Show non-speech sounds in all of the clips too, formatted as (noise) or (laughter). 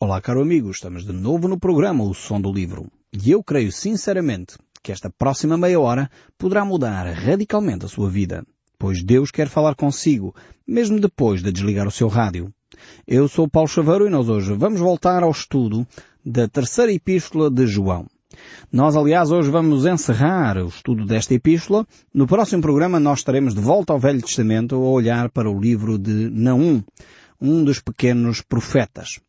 Olá, caro amigo, estamos de novo no programa O Som do Livro. E eu creio sinceramente que esta próxima meia hora poderá mudar radicalmente a sua vida, pois Deus quer falar consigo, mesmo depois de desligar o seu rádio. Eu sou Paulo Chaveiro e nós hoje vamos voltar ao estudo da terceira epístola de João. Nós, aliás, hoje vamos encerrar o estudo desta epístola. No próximo programa nós estaremos de volta ao Velho Testamento a olhar para o livro de Naum um dos pequenos profetas.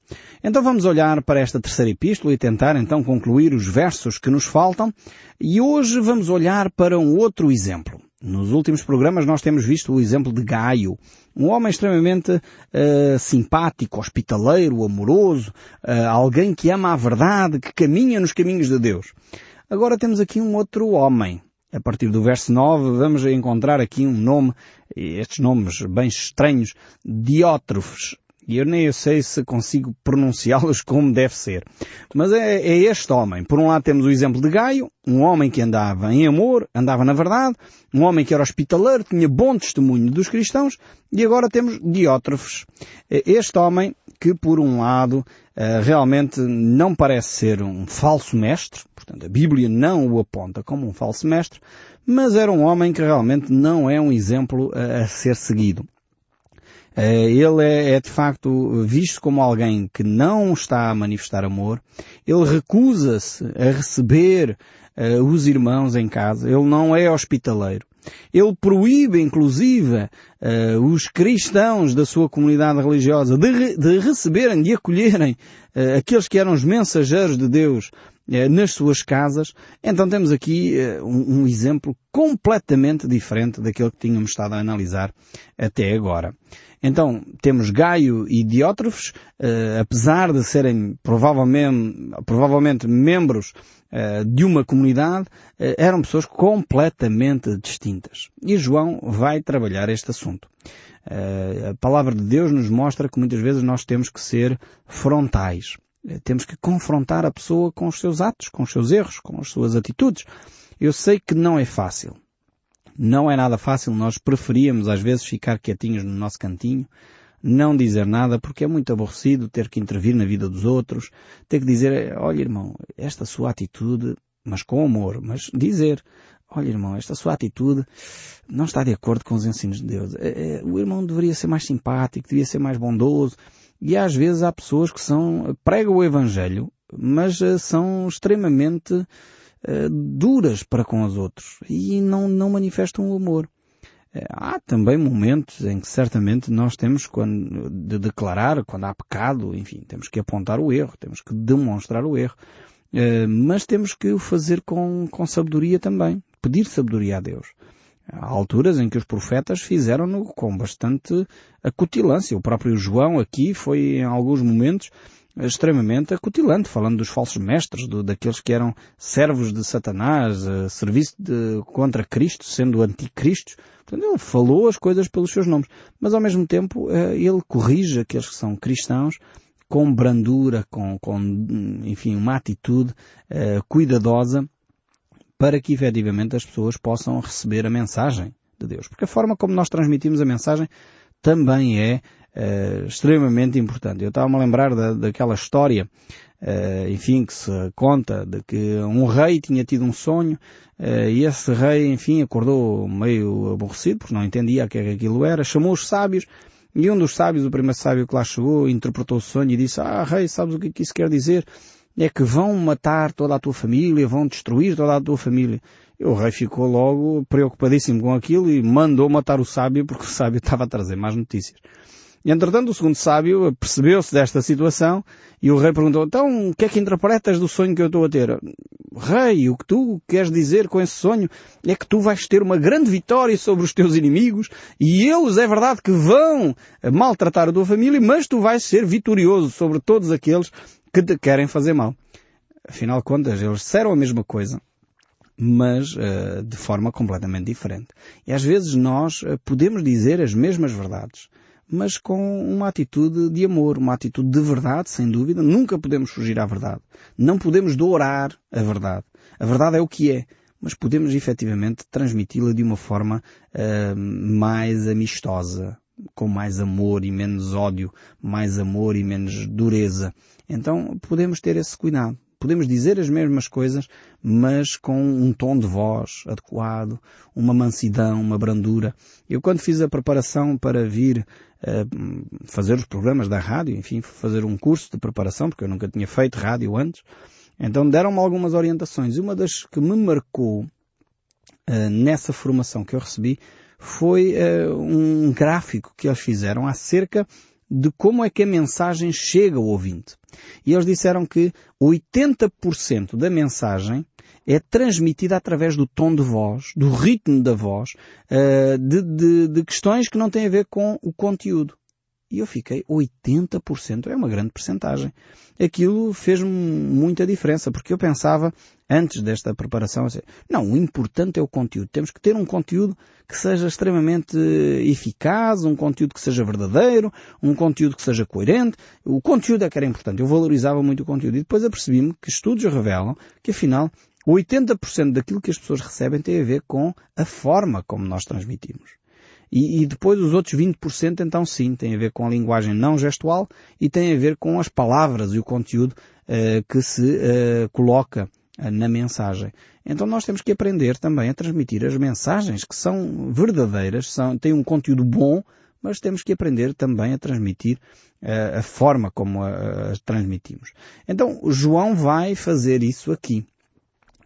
Então vamos olhar para esta terceira epístola e tentar então concluir os versos que nos faltam e hoje vamos olhar para um outro exemplo. Nos últimos programas nós temos visto o exemplo de Gaio, um homem extremamente uh, simpático, hospitaleiro, amoroso, uh, alguém que ama a verdade, que caminha nos caminhos de Deus. Agora temos aqui um outro homem, a partir do verso 9, vamos encontrar aqui um nome, estes nomes bem estranhos, Diótrofes. E eu nem sei se consigo pronunciá-los como deve ser. Mas é, é, este homem. Por um lado temos o exemplo de Gaio, um homem que andava em amor, andava na verdade, um homem que era hospitaleiro, tinha bom testemunho dos cristãos, e agora temos Diótrofes. Este homem que, por um lado, eh, realmente não parece ser um falso mestre, portanto a Bíblia não o aponta como um falso mestre, mas era um homem que realmente não é um exemplo a ser seguido. Eh, ele é, é, de facto visto como alguém que não está a manifestar amor, ele recusa-se a receber uh, os irmãos em casa, ele não é hospitaleiro. Ele proíbe, inclusive, uh, os cristãos da sua comunidade religiosa de, de receberem, de acolherem uh, aqueles que eram os mensageiros de Deus nas suas casas. Então temos aqui um, um, exemplo completamente diferente daquele que tínhamos estado a analisar até agora. Então, temos Gaio e Diótrofes, apesar de serem provavelmente, provavelmente membros eh, de uma comunidade eh, eram pessoas completamente distintas. E João vai trabalhar este assunto. Eh, a palavra de Deus nos mostra que muitas vezes nós temos que ser frontais. Temos que confrontar a pessoa com os seus atos, com os seus erros, com as suas atitudes. Eu sei que não é fácil. Não é nada fácil. Nós preferíamos às vezes ficar quietinhos no nosso cantinho, não dizer nada porque é muito aborrecido ter que intervir na vida dos outros, ter que dizer, olha irmão, esta sua atitude, mas com amor, mas dizer, olha irmão, esta sua atitude não está de acordo com os ensinos de Deus. É, é, o irmão deveria ser mais simpático, deveria ser mais bondoso. E às vezes há pessoas que são, pregam o Evangelho, mas eh, são extremamente uh, duras para com os outros e não, não manifestam o amor. Eh, há também momentos em que certamente nós temos quando, de declarar quando há pecado, enfim, temos que apontar o erro, temos que demonstrar o erro, mas temos que o fazer com, com sabedoria também, pedir sabedoria a Deus. Há alturas em que os profetas fizeram-no com bastante acutilância. O próprio João aqui foi em alguns momentos extremamente acutilante, falando dos falsos mestres, do, daqueles que eram servos de Satanás, serviço de, contra Cristo, sendo anticristos. Portanto, ele falou as coisas pelos seus nomes. Mas ao mesmo tempo, uh, ele corrige aqueles que são cristãos com brandura, com, com enfim, uma atitude uh, cuidadosa para que efetivamente as pessoas possam receber a mensagem de Deus. Porque a forma como nós transmitimos a mensagem também é uh, extremamente importante. Eu estava-me a lembrar da, daquela história, uh, enfim, que se conta de que um rei tinha tido um sonho uh, e esse rei, enfim, acordou meio aborrecido porque não entendia o que, é que aquilo era, chamou os sábios e um dos sábios, o primeiro sábio que lá chegou, interpretou o sonho e disse, ah, rei, sabes o que, é que isso quer dizer? É que vão matar toda a tua família, vão destruir toda a tua família. E o rei ficou logo preocupadíssimo com aquilo e mandou matar o sábio porque o sábio (laughs) estava a trazer mais notícias. E entretanto o segundo sábio percebeu-se desta situação e o rei perguntou, então o que é que interpretas do sonho que eu estou a ter? Rei, o que tu queres dizer com esse sonho é que tu vais ter uma grande vitória sobre os teus inimigos e eles é verdade que vão maltratar a tua família, mas tu vais ser vitorioso sobre todos aqueles que te querem fazer mal. Afinal de contas, eles disseram a mesma coisa, mas uh, de forma completamente diferente. E às vezes nós uh, podemos dizer as mesmas verdades, mas com uma atitude de amor, uma atitude de verdade, sem dúvida. Nunca podemos fugir à verdade. Não podemos dourar a verdade. A verdade é o que é, mas podemos efetivamente transmiti-la de uma forma uh, mais amistosa, com mais amor e menos ódio, mais amor e menos dureza. Então podemos ter esse cuidado. Podemos dizer as mesmas coisas, mas com um tom de voz adequado, uma mansidão, uma brandura. Eu quando fiz a preparação para vir uh, fazer os programas da rádio, enfim, fazer um curso de preparação, porque eu nunca tinha feito rádio antes, então deram-me algumas orientações. E uma das que me marcou uh, nessa formação que eu recebi foi uh, um gráfico que eles fizeram acerca de como é que a mensagem chega ao ouvinte. E eles disseram que 80% da mensagem é transmitida através do tom de voz, do ritmo da voz, uh, de, de, de questões que não têm a ver com o conteúdo. E eu fiquei 80%, é uma grande percentagem. Aquilo fez-me muita diferença, porque eu pensava, antes desta preparação, assim, não, o importante é o conteúdo. Temos que ter um conteúdo que seja extremamente eficaz, um conteúdo que seja verdadeiro, um conteúdo que seja coerente. O conteúdo é que era importante. Eu valorizava muito o conteúdo. E depois apercebi-me que estudos revelam que, afinal, 80% daquilo que as pessoas recebem tem a ver com a forma como nós transmitimos. E, e, depois os outros 20% então sim, tem a ver com a linguagem não gestual e tem a ver com as palavras e o conteúdo uh, que se uh, coloca uh, na mensagem. Então nós temos que aprender também a transmitir as mensagens que são verdadeiras, são, têm um conteúdo bom, mas temos que aprender também a transmitir a forma como as transmitimos. Então João vai fazer isso aqui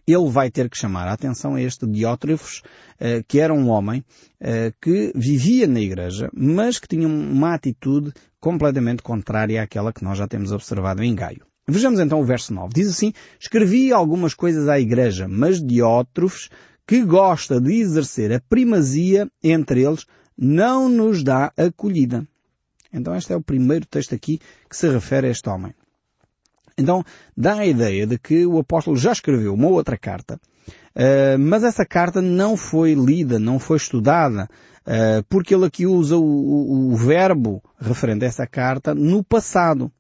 ele vai ter que chamar a atenção a este Diótrefos, eh, que era um homem eh, que vivia na igreja, mas que tinha uma atitude completamente contrária àquela que nós já temos observado em Gaio. Vejamos então o verso 9. Diz assim, escrevi algumas coisas à igreja, mas Diótrefos, que gosta de exercer a primazia entre eles, não nos dá acolhida. Então este é o primeiro texto aqui que se refere a este homem. Então dá a ideia de que o apóstolo já escreveu uma outra carta, uh, mas essa carta não foi lida, não foi estudada, uh, porque ele aqui usa o, o, o verbo referente a essa carta no passado.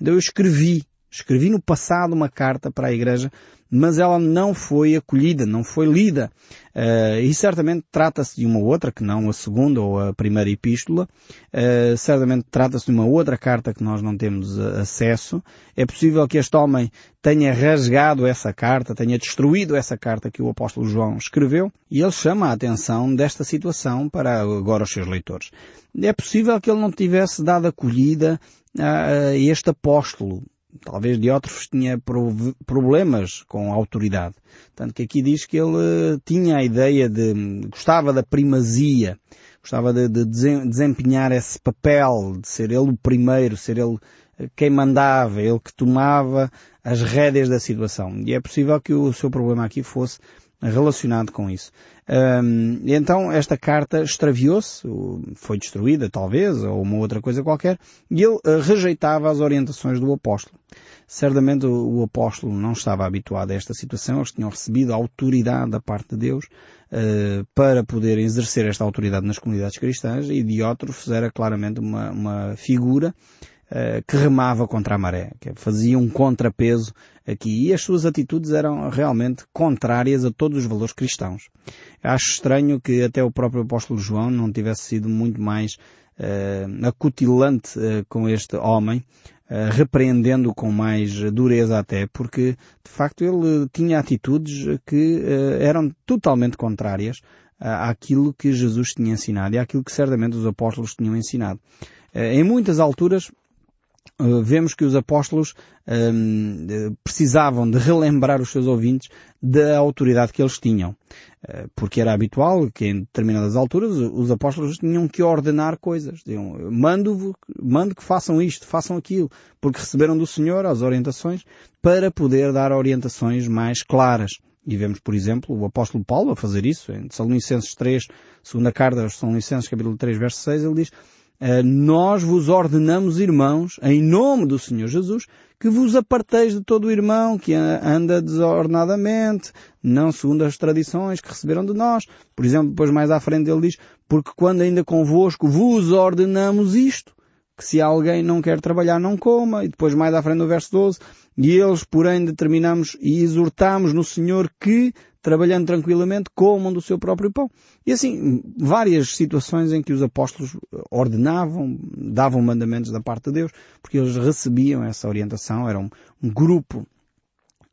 Então eu escrevi, escrevi no passado uma carta para a igreja mas ela não foi acolhida, não foi lida. Uh, e certamente trata-se de uma outra, que não a segunda ou a primeira epístola. Uh, certamente trata-se de uma outra carta que nós não temos uh, acesso. É possível que este homem tenha rasgado essa carta, tenha destruído essa carta que o apóstolo João escreveu, e ele chama a atenção desta situação para agora os seus leitores. É possível que ele não tivesse dado acolhida a este apóstolo, talvez Diótrefes tinha problemas com a autoridade. Tanto que aqui diz que ele eh, tinha a ideia de, gostava da primazia, gostava de, de desempenhar esse papel, de ser ele o primeiro, ser ele eh, quem mandava, ele que tomava as rédeas da situação. E é possível que o seu problema aqui fosse relacionado com isso. Um, então esta carta extraviou-se, foi destruída talvez, ou uma outra coisa qualquer, e ele uh, rejeitava as orientações do apóstolo. Certamente o, apóstolo não estava habituado a esta situação, eles tinham recebido autoridade da parte de Deus uh, para poder exercer esta autoridade nas comunidades cristãs, e Diótrofes era claramente uma, uma figura eh, que remava contra a maré, que fazia um contrapeso aqui e as suas atitudes eram realmente contrárias a todos os valores cristãos. Acho estranho que até o próprio apóstolo João não tivesse sido muito mais uh, acutilante uh, com este homem, uh, repreendendo com mais dureza até, porque de facto ele tinha atitudes que eram totalmente contrárias àquilo que Jesus tinha ensinado e àquilo que certamente os apóstolos tinham ensinado. Em muitas alturas eh, vemos que os apóstolos um, ehm, precisavam de relembrar os seus ouvintes da autoridade que eles tinham. Uh, porque era habitual que em determinadas alturas os apóstolos tinham que ordenar coisas. Diziam, mando, mando que façam isto, façam aquilo, porque receberam do Senhor as orientações para poder dar orientações mais claras. E vemos, por exemplo, o apóstolo Paulo a fazer isso. Em Salonicenses 3, segunda carta aos Salonicenses, capítulo 3, verso 6, ele diz eh, nós vos ordenamos, irmãos, em nome do Senhor Jesus, que vos aparteis de todo o irmão que anda desordenadamente, não segundo as tradições que receberam de nós. Por exemplo, depois mais à frente ele diz, porque quando ainda convosco vos ordenamos isto, que se alguém não quer trabalhar não coma, e depois mais à frente no verso 12, e eles, porém, determinamos e exortamos no Senhor que trabalhando tranquilamente, comam do seu próprio pão. E assim, várias situações em que os apóstolos ordenavam, davam mandamentos da parte de Deus, porque eles recebiam essa orientação, eram um grupo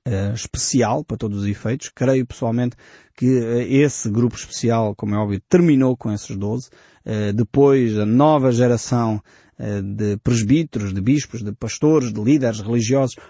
Uh, especial para todos os efeitos. Creio pessoalmente que uh, esse grupo especial, como é óbvio, terminou com esses 12. Uh, depois a nova geração de presbíteros, de bispos, de pastores, de líderes religiosos eh,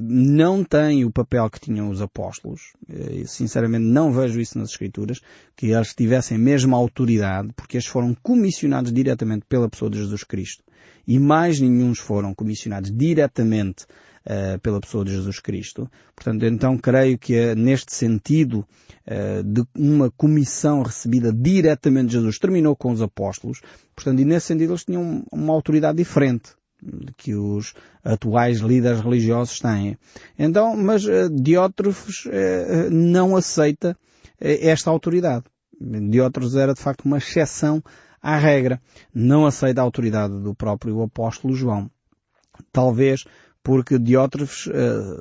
não tem o papel que tinham os apóstolos. Eh, sinceramente não vejo isso nas Escrituras, que eles tivessem a mesma autoridade, porque eles foram comissionados diretamente pela pessoa de Jesus Cristo. E mais nenhum foram comissionados diretamente uh, pela pessoa de Jesus Cristo. Portanto, então creio que uh, neste sentido uh, de uma comissão recebida diretamente de Jesus terminou com os apóstolos. Portanto, e nesse sentido eles tinham uma autoridade diferente que os atuais líderes religiosos têm. Então, mas uh, Diótrofes uh, não aceita esta autoridade. Diótrofes era de facto uma exceção à regra. Não aceita a autoridade do próprio apóstolo João. Talvez porque Diótrofes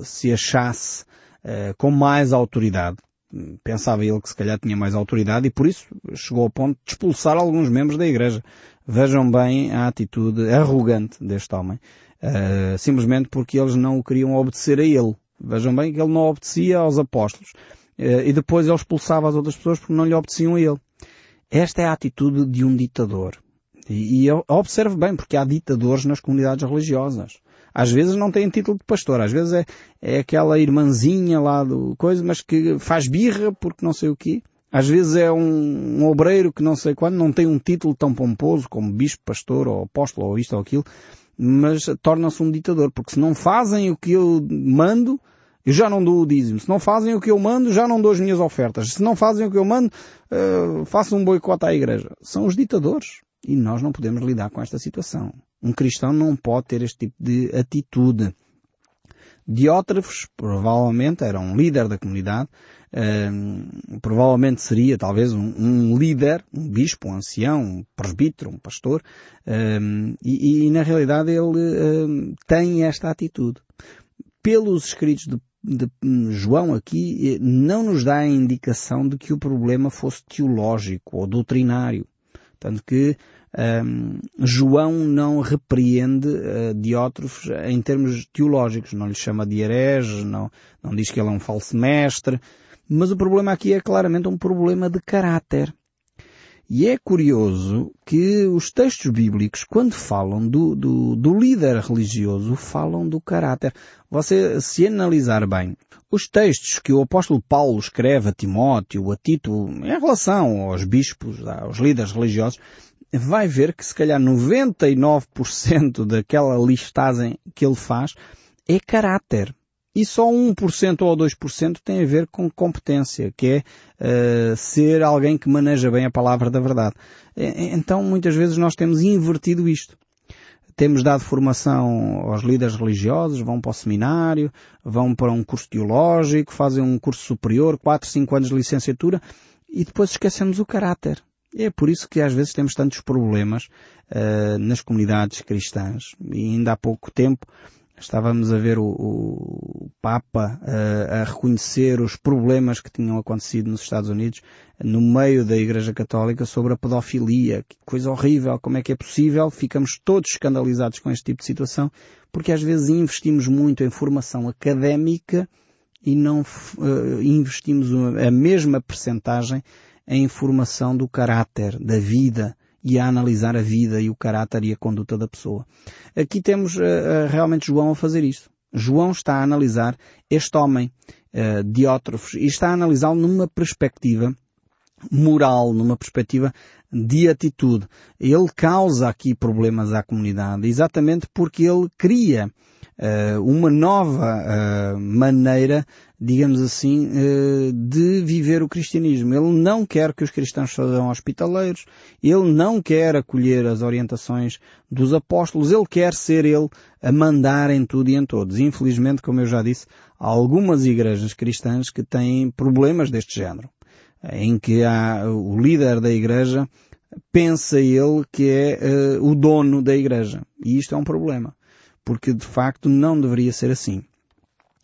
se achasse com mais autoridade pensava ele que se calhar tinha mais autoridade e por isso chegou ao ponto de expulsar alguns membros da igreja. Vejam bem a atitude arrogante deste homem. Uh, simplesmente porque eles não queriam obedecer a ele. Vejam bem que ele não obedecia aos apóstolos. Uh, e depois ele expulsava as outras pessoas porque não lhe obedeciam a ele. Esta é a atitude de um ditador. E, e observe bem, porque há ditadores nas comunidades religiosas. Às vezes não tem título de pastor, às vezes é, é aquela irmãzinha lá do coisa, mas que faz birra porque não sei o quê. Às vezes é um, um obreiro que não sei quando, não tem um título tão pomposo como bispo, pastor ou apóstolo ou isto ou aquilo, mas torna-se um ditador, porque se não fazem o que eu mando, eu já não dou o dízimo. Se não fazem o que eu mando, já não dou as minhas ofertas. Se não fazem o que eu mando, uh, faço um boicote à igreja. São os ditadores. E nós não podemos lidar com esta situação. Um cristão não pode ter este tipo de atitude. Diótrefos provavelmente era um líder da comunidade, um, provavelmente seria talvez um, um, líder, um bispo, um ancião, um presbítero, um pastor, um, e, e, na realidade ele tem esta atitude. Pelos escritos de, de João aqui, não nos dá a indicação de que o problema fosse teológico ou doutrinário. Tanto que um, João não repreende uh, Diótrofes em termos teológicos, não lhe chama de herege, não, não diz que ele é um falso mestre, mas o problema aqui é claramente um problema de caráter. E é curioso que os textos bíblicos, quando falam do, do, do, líder religioso, falam do caráter. Você, se analisar bem, os textos que o apóstolo Paulo escreve a Timóteo, a Tito, em relação aos bispos, aos líderes religiosos, vai ver que se calhar 99% daquela listagem que ele faz é caráter. E só 1% ou 2% tem a ver com competência, que é uh, ser alguém que maneja bem a palavra da verdade. Então muitas vezes nós temos invertido isto. Temos dado formação aos líderes religiosos, vão para o seminário, vão para um curso teológico, fazem um curso superior, 4, 5 anos de licenciatura, e depois esquecemos o caráter. É por isso que às vezes temos tantos problemas uh, nas comunidades cristãs. E ainda há pouco tempo estávamos a ver o, o Papa uh, a reconhecer os problemas que tinham acontecido nos Estados Unidos no meio da Igreja Católica sobre a pedofilia. Que coisa horrível, como é que é possível? Ficamos todos escandalizados com este tipo de situação porque às vezes investimos muito em formação académica e não uh, investimos a mesma percentagem a informação do caráter, da vida, e a analisar a vida e o caráter e a conduta da pessoa. Aqui temos uh, realmente João a fazer isto. João está a analisar este homem, uh, Diótrofos, e está a analisá-lo numa perspectiva moral, numa perspectiva de atitude. Ele causa aqui problemas à comunidade, exatamente porque ele cria uh, uma nova uh, maneira, digamos assim, uh, de viver o cristianismo. Ele não quer que os cristãos sejam hospitaleiros, ele não quer acolher as orientações dos apóstolos, ele quer ser ele a mandar em tudo e em todos. Infelizmente, como eu já disse, há algumas igrejas cristãs que têm problemas deste género, em que há o líder da igreja pensa ele que é uh, o dono da igreja. E isto é um problema porque de facto não deveria ser assim.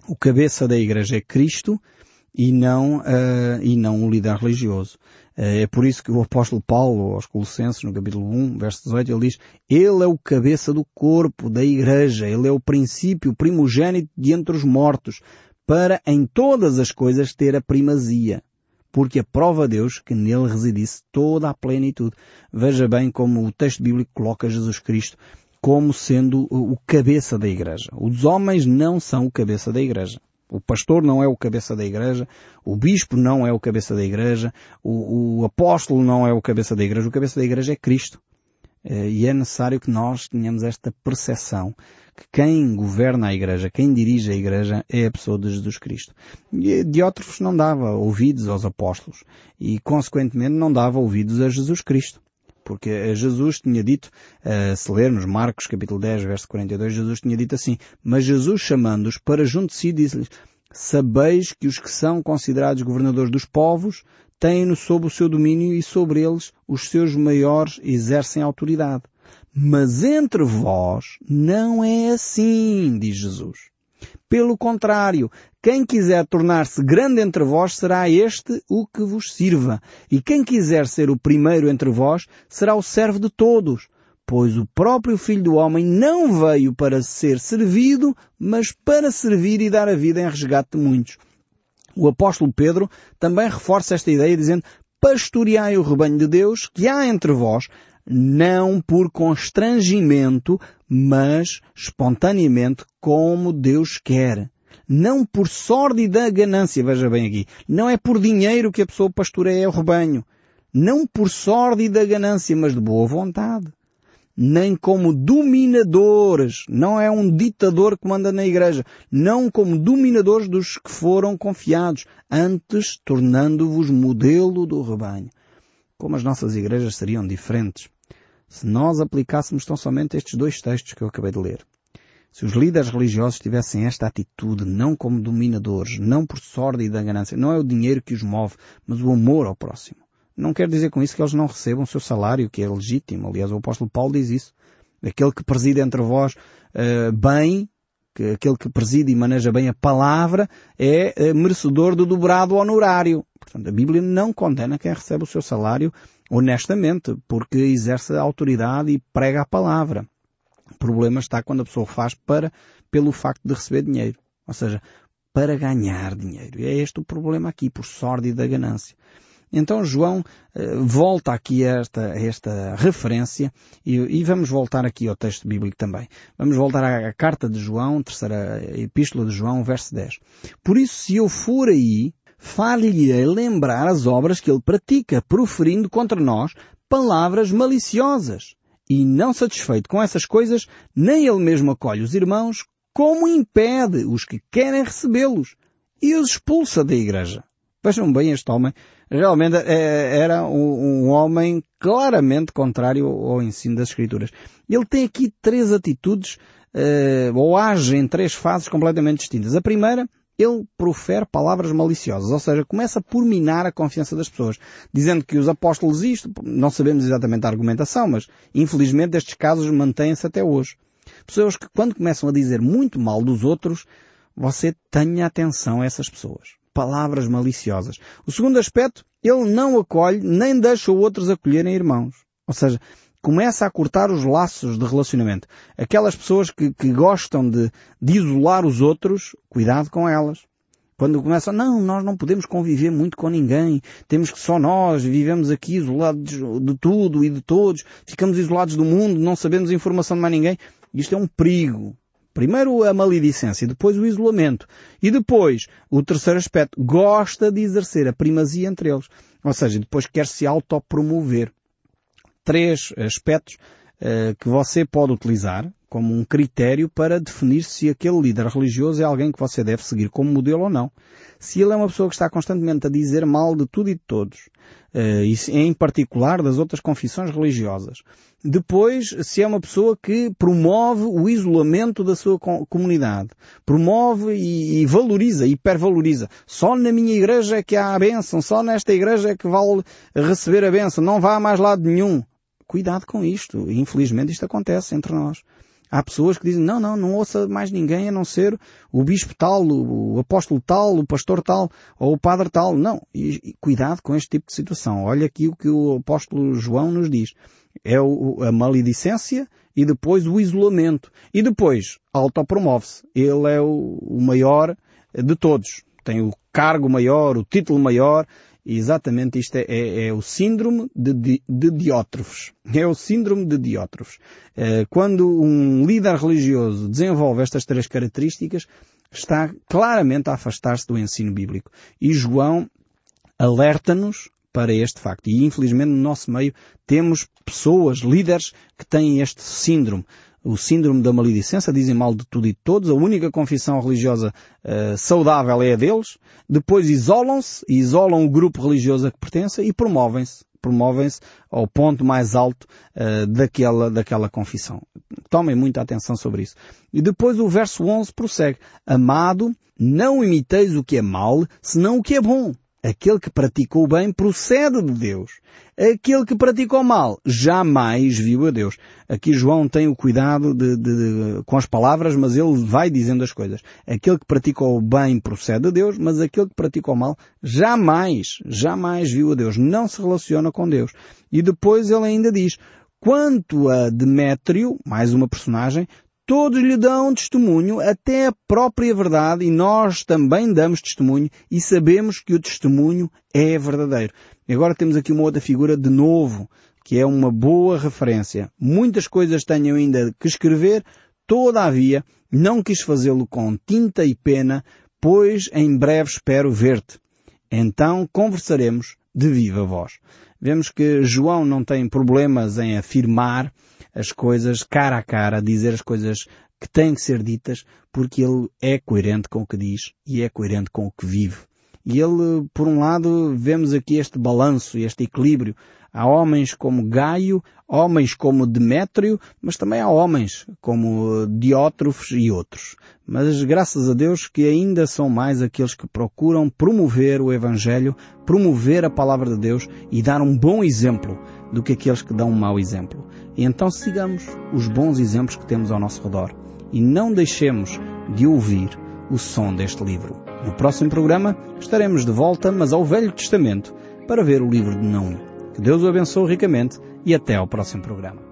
O cabeça da igreja é Cristo e não, uh, e não o líder religioso. Uh, é por isso que o apóstolo Paulo, aos Colossenses, no capítulo 1, verso 18, ele diz, Ele é o cabeça do corpo, da igreja, Ele é o princípio primogênito de entre os mortos, para em todas as coisas ter a primazia porque aprova a Deus que nele residisse toda a plenitude. Veja bem como o texto bíblico coloca Jesus Cristo como sendo o cabeça da igreja. Os homens não são o cabeça da igreja. O pastor não é o cabeça da igreja, o bispo não é o cabeça da igreja, o, o apóstolo não é o cabeça da igreja, o cabeça da igreja é Cristo. Eh, e é necessário que nós tenhamos esta percepção que quem governa a igreja, quem dirige a igreja é a pessoa de Jesus Cristo. E não dava ouvidos aos apóstolos e, consequentemente, não dava ouvidos a Jesus Cristo. Porque Jesus tinha dito, uh, se lermos Marcos capítulo 10, verso 42, Jesus tinha dito assim, mas Jesus chamando-os para junto de si disse-lhes, sabeis que os que são considerados governadores dos povos têm-no sob o seu domínio e sobre eles os seus maiores exercem autoridade. Mas entre vós não é assim, diz Jesus. Pelo contrário, quem quiser tornar-se grande entre vós será este o que vos sirva. E quem quiser ser o primeiro entre vós será o servo de todos. Pois o próprio Filho do Homem não veio para ser servido, mas para servir e dar a vida em resgate de muitos. O apóstolo Pedro também reforça esta ideia dizendo pastoreai o rebanho de Deus que há entre vós, não por constrangimento, mas espontaneamente como Deus quer. Não por sórdida ganância, veja bem aqui. Não é por dinheiro que a pessoa pastoreia o rebanho. Não por sórdida ganância, mas de boa vontade. Nem como dominadores. Não é um ditador que manda na igreja. Não como dominadores dos que foram confiados. Antes, tornando-vos modelo do rebanho como as nossas igrejas seriam diferentes se nós aplicássemos tão somente estes dois textos que eu acabei de ler. Se os líderes religiosos tivessem esta atitude, não como dominadores, não por sorte e da ganância, não é o dinheiro que os move, mas o amor ao próximo. Não quer dizer com isso que eles não recebam o seu salário, que é legítimo. Aliás, o apóstolo Paulo diz isso. Aquele que preside entre vós uh, bem, que aquele que preside e maneja bem a palavra, é uh, merecedor do dobrado honorário. Portanto, a Bíblia não condena quem recebe o seu salário honestamente, porque exerce a autoridade e prega a palavra. O problema está quando a pessoa faz para, pelo facto de receber dinheiro. Ou seja, para ganhar dinheiro. E é este o problema aqui, por sorte da ganância. Então João eh, volta aqui a esta, a esta referência e, e, vamos voltar aqui ao texto bíblico também. Vamos voltar à, à carta de João, terceira epístola de João, verso 10. Por isso, se eu for aí, far-lhe-ei lembrar as obras que ele pratica, proferindo contra nós palavras maliciosas. E não satisfeito com essas coisas, nem ele mesmo acolhe os irmãos, como impede os que querem recebê-los e os expulsa da igreja. Vejam bem este homem. Realmente é, era um, homem claramente contrário ao ensino das Escrituras. Ele tem aqui três atitudes, uh, ou age em três fases completamente distintas. A primeira ele profere palavras maliciosas, ou seja, começa por minar a confiança das pessoas, dizendo que os apóstolos isto, não sabemos exatamente a argumentação, mas infelizmente estes casos mantêm-se até hoje. Pessoas que quando começam a dizer muito mal dos outros, você tenha atenção a essas pessoas. Palavras maliciosas. O segundo aspecto, ele não acolhe nem deixa outros acolherem irmãos. Ou seja, começa a cortar os laços de relacionamento. Aquelas pessoas que, que gostam de, de isolar os outros, cuidado com elas. Quando começam, não, nós não podemos conviver muito com ninguém, temos que só nós, vivemos aqui isolados de tudo e de todos, ficamos isolados do mundo, não sabemos informação de mais ninguém. Isto é um perigo. Primeiro a maledicência, depois o isolamento. E depois, o terceiro aspecto, gosta de exercer a primazia entre eles. Ou seja, depois quer se autopromover três aspectos uh, que você pode utilizar como um critério para definir se aquele líder religioso é alguém que você deve seguir como modelo ou não. Se ele é uma pessoa que está constantemente a dizer mal de tudo e de todos, uh, e em particular das outras confissões religiosas. Depois, se é uma pessoa que promove o isolamento da sua comunidade, promove e, e valoriza, hipervaloriza. Só na minha igreja é que há a bênção, só nesta igreja é que vale receber a bênção, não vá a mais lado nenhum. Cuidado com isto. Infelizmente isto acontece entre nós. Há pessoas que dizem, não, não, não ouça mais ninguém a não ser o bispo tal, o, apóstolo tal, o pastor tal, ou o padre tal. Não. E, e cuidado com este tipo de situação. Olha aqui o que o apóstolo João nos diz. É o, a maledicência e depois o isolamento. E depois, autopromove-se. Ele é o, o maior de todos. Tem o cargo maior, o título maior, e exatamente isto é, é, é o síndrome de, de, de, Diótrofes. É o síndrome de Diótrofes. Eh, quando um líder religioso desenvolve estas três características, está claramente a afastar-se do ensino bíblico. E João alerta-nos para este facto. E infelizmente no nosso meio temos pessoas, líderes, que têm este síndrome o síndrome da maledicência, dizem mal de tudo e de todos, a única confissão religiosa uh, saudável é a deles, depois isolam-se, isolam o grupo religioso a que pertencem e promovem-se, promovem-se ao ponto mais alto uh, daquela, daquela confissão. Tomem muita atenção sobre isso. E depois o verso 11 prossegue. Amado, não imiteis o que é mal, senão o que é bom. Aquele que pratica o bem procede de Deus. Aquele que pratica o mal jamais viu a Deus. Aqui João tem o cuidado de, de, de, com as palavras, mas ele vai dizendo as coisas. Aquele que pratica o bem procede de Deus, mas aquele que pratica o mal jamais, jamais viu a Deus. Não se relaciona com Deus. E depois ele ainda diz, quanto a Demétrio, mais uma personagem, Todos lhe dão testemunho, até a própria verdade, e nós também damos testemunho e sabemos que o testemunho é verdadeiro. E agora temos aqui uma outra figura de novo, que é uma boa referência. Muitas coisas tenho ainda que escrever, todavia não quis fazê-lo com tinta e pena, pois em breve espero ver-te. Então conversaremos de viva voz. Vemos que João não tem problemas em afirmar as coisas cara a cara, dizer as coisas que têm que ser ditas, porque ele é coerente com o que diz e é coerente com o que vive. E ele, por um lado, vemos aqui este balanço, este equilíbrio. Há homens como Gaio, homens como Demétrio, mas também há homens como Diótrofes e outros. Mas graças a Deus que ainda são mais aqueles que procuram promover o Evangelho, promover a palavra de Deus e dar um bom exemplo do que aqueles que dão um mau exemplo. E então sigamos os bons exemplos que temos ao nosso redor e não deixemos de ouvir o som deste livro. No próximo programa estaremos de volta, mas ao Velho Testamento, para ver o livro de Naum. Que Deus o abençoe ricamente e até ao próximo programa.